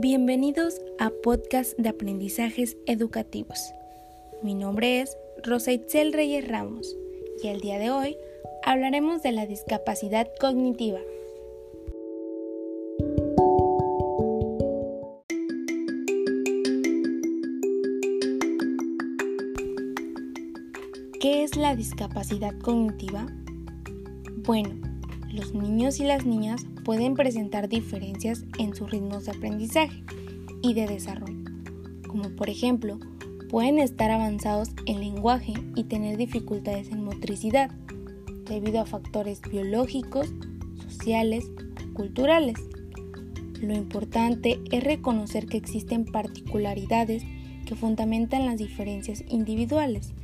Bienvenidos a Podcast de Aprendizajes Educativos. Mi nombre es Rosa Itzel Reyes Ramos y el día de hoy hablaremos de la discapacidad cognitiva. ¿Qué es la discapacidad cognitiva? Bueno, los niños y las niñas pueden presentar diferencias en sus ritmos de aprendizaje y de desarrollo, como por ejemplo, pueden estar avanzados en lenguaje y tener dificultades en motricidad, debido a factores biológicos, sociales o culturales. Lo importante es reconocer que existen particularidades que fundamentan las diferencias individuales.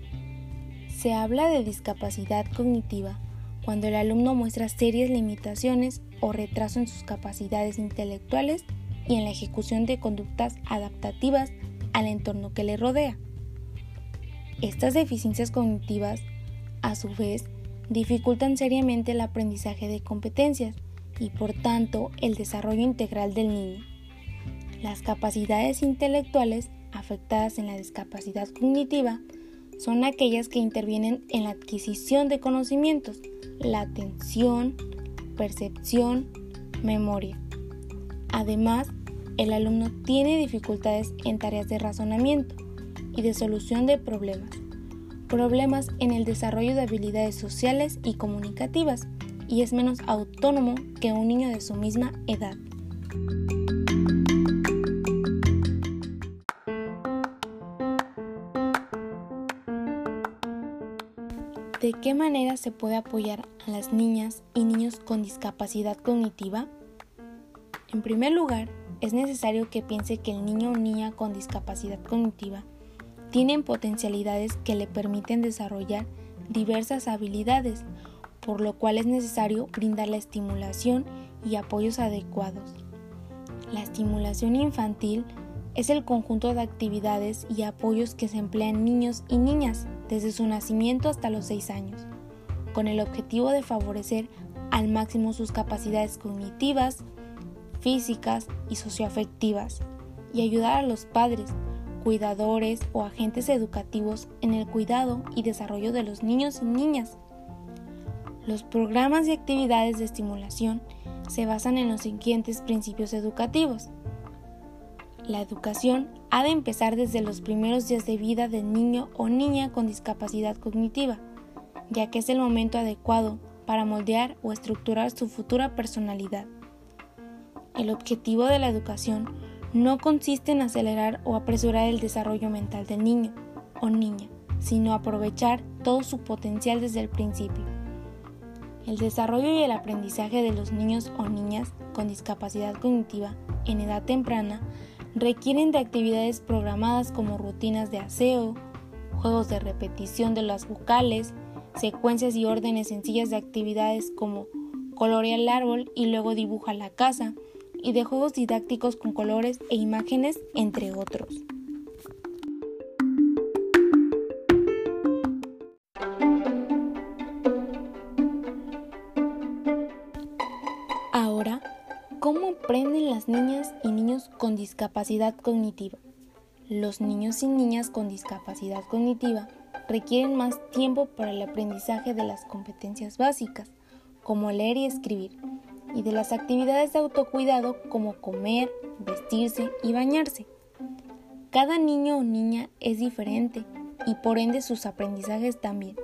Se habla de discapacidad cognitiva cuando el alumno muestra serias limitaciones o retraso en sus capacidades intelectuales y en la ejecución de conductas adaptativas al entorno que le rodea. Estas deficiencias cognitivas, a su vez, dificultan seriamente el aprendizaje de competencias y por tanto el desarrollo integral del niño. Las capacidades intelectuales afectadas en la discapacidad cognitiva son aquellas que intervienen en la adquisición de conocimientos, la atención, percepción, memoria. Además, el alumno tiene dificultades en tareas de razonamiento y de solución de problemas, problemas en el desarrollo de habilidades sociales y comunicativas, y es menos autónomo que un niño de su misma edad. Qué manera se puede apoyar a las niñas y niños con discapacidad cognitiva? En primer lugar, es necesario que piense que el niño o niña con discapacidad cognitiva tienen potencialidades que le permiten desarrollar diversas habilidades, por lo cual es necesario brindar la estimulación y apoyos adecuados. La estimulación infantil es el conjunto de actividades y apoyos que se emplean niños y niñas desde su nacimiento hasta los 6 años, con el objetivo de favorecer al máximo sus capacidades cognitivas, físicas y socioafectivas, y ayudar a los padres, cuidadores o agentes educativos en el cuidado y desarrollo de los niños y niñas. Los programas y actividades de estimulación se basan en los siguientes principios educativos. La educación ha de empezar desde los primeros días de vida del niño o niña con discapacidad cognitiva, ya que es el momento adecuado para moldear o estructurar su futura personalidad. El objetivo de la educación no consiste en acelerar o apresurar el desarrollo mental del niño o niña, sino aprovechar todo su potencial desde el principio. El desarrollo y el aprendizaje de los niños o niñas con discapacidad cognitiva en edad temprana requieren de actividades programadas como rutinas de aseo, juegos de repetición de las vocales, secuencias y órdenes sencillas de actividades como colorea el árbol y luego dibuja la casa, y de juegos didácticos con colores e imágenes, entre otros. ¿Cómo aprenden las niñas y niños con discapacidad cognitiva? Los niños y niñas con discapacidad cognitiva requieren más tiempo para el aprendizaje de las competencias básicas, como leer y escribir, y de las actividades de autocuidado como comer, vestirse y bañarse. Cada niño o niña es diferente y por ende sus aprendizajes también.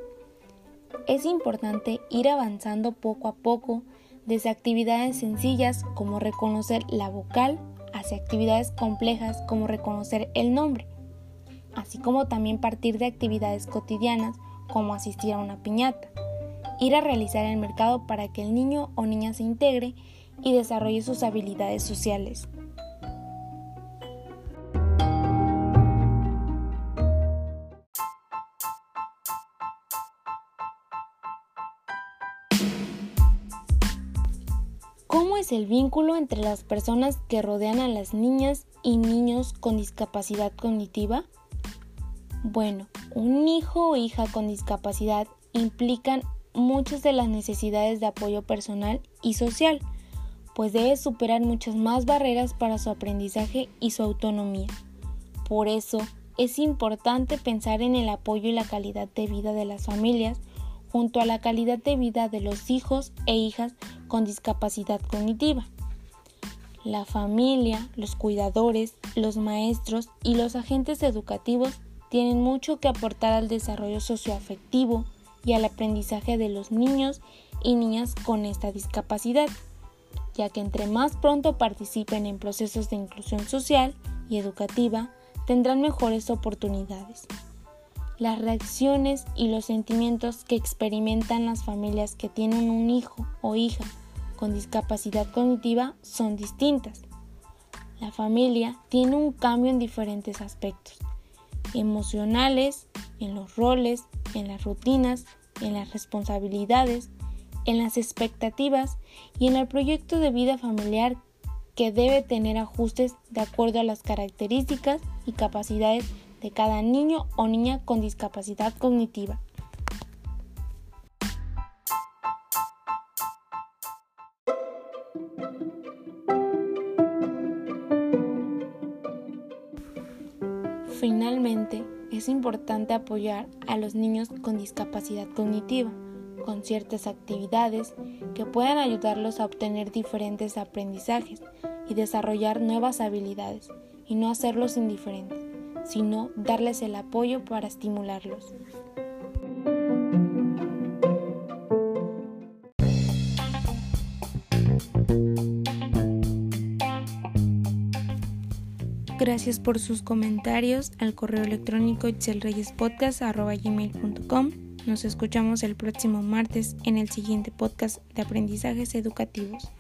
Es importante ir avanzando poco a poco desde actividades sencillas como reconocer la vocal hacia actividades complejas como reconocer el nombre, así como también partir de actividades cotidianas como asistir a una piñata ir a realizar el mercado para que el niño o niña se integre y desarrolle sus habilidades sociales. ¿Cómo es el vínculo entre las personas que rodean a las niñas y niños con discapacidad cognitiva? Bueno, un hijo o hija con discapacidad implican muchas de las necesidades de apoyo personal y social, pues debe superar muchas más barreras para su aprendizaje y su autonomía. Por eso, es importante pensar en el apoyo y la calidad de vida de las familias junto a la calidad de vida de los hijos e hijas con discapacidad cognitiva. La familia, los cuidadores, los maestros y los agentes educativos tienen mucho que aportar al desarrollo socioafectivo y al aprendizaje de los niños y niñas con esta discapacidad, ya que entre más pronto participen en procesos de inclusión social y educativa, tendrán mejores oportunidades. Las reacciones y los sentimientos que experimentan las familias que tienen un hijo o hija con discapacidad cognitiva son distintas. La familia tiene un cambio en diferentes aspectos, emocionales, en los roles, en las rutinas, en las responsabilidades, en las expectativas y en el proyecto de vida familiar que debe tener ajustes de acuerdo a las características y capacidades de cada niño o niña con discapacidad cognitiva. Finalmente, es importante apoyar a los niños con discapacidad cognitiva con ciertas actividades que puedan ayudarlos a obtener diferentes aprendizajes y desarrollar nuevas habilidades, y no hacerlos indiferentes, sino darles el apoyo para estimularlos. Gracias por sus comentarios al correo electrónico itzelreyespodcast.com. Nos escuchamos el próximo martes en el siguiente podcast de aprendizajes educativos.